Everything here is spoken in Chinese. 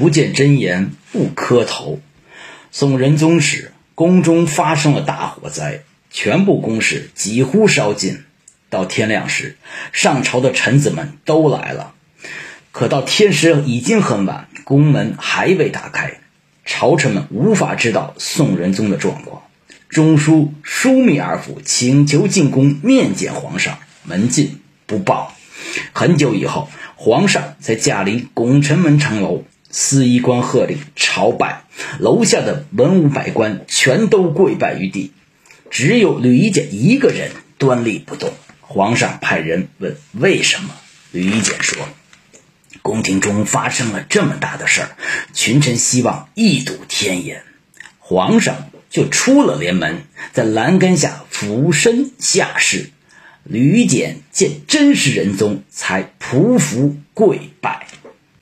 不见真言不磕头。宋仁宗时，宫中发生了大火灾，全部宫室几乎烧尽。到天亮时，上朝的臣子们都来了，可到天时已经很晚，宫门还未打开，朝臣们无法知道宋仁宗的状况。中书枢密二府请求进宫面见皇上，门禁不报。很久以后，皇上才驾临拱辰门城楼，司仪官喝令朝拜，楼下的文武百官全都跪拜于地，只有吕夷简一个人端立不动。皇上派人问为什么，吕夷简说：“宫廷中发生了这么大的事儿，群臣希望一睹天颜。”皇上就出了帘门，在栏杆下俯身下视。吕简见真是仁宗，才匍匐跪拜。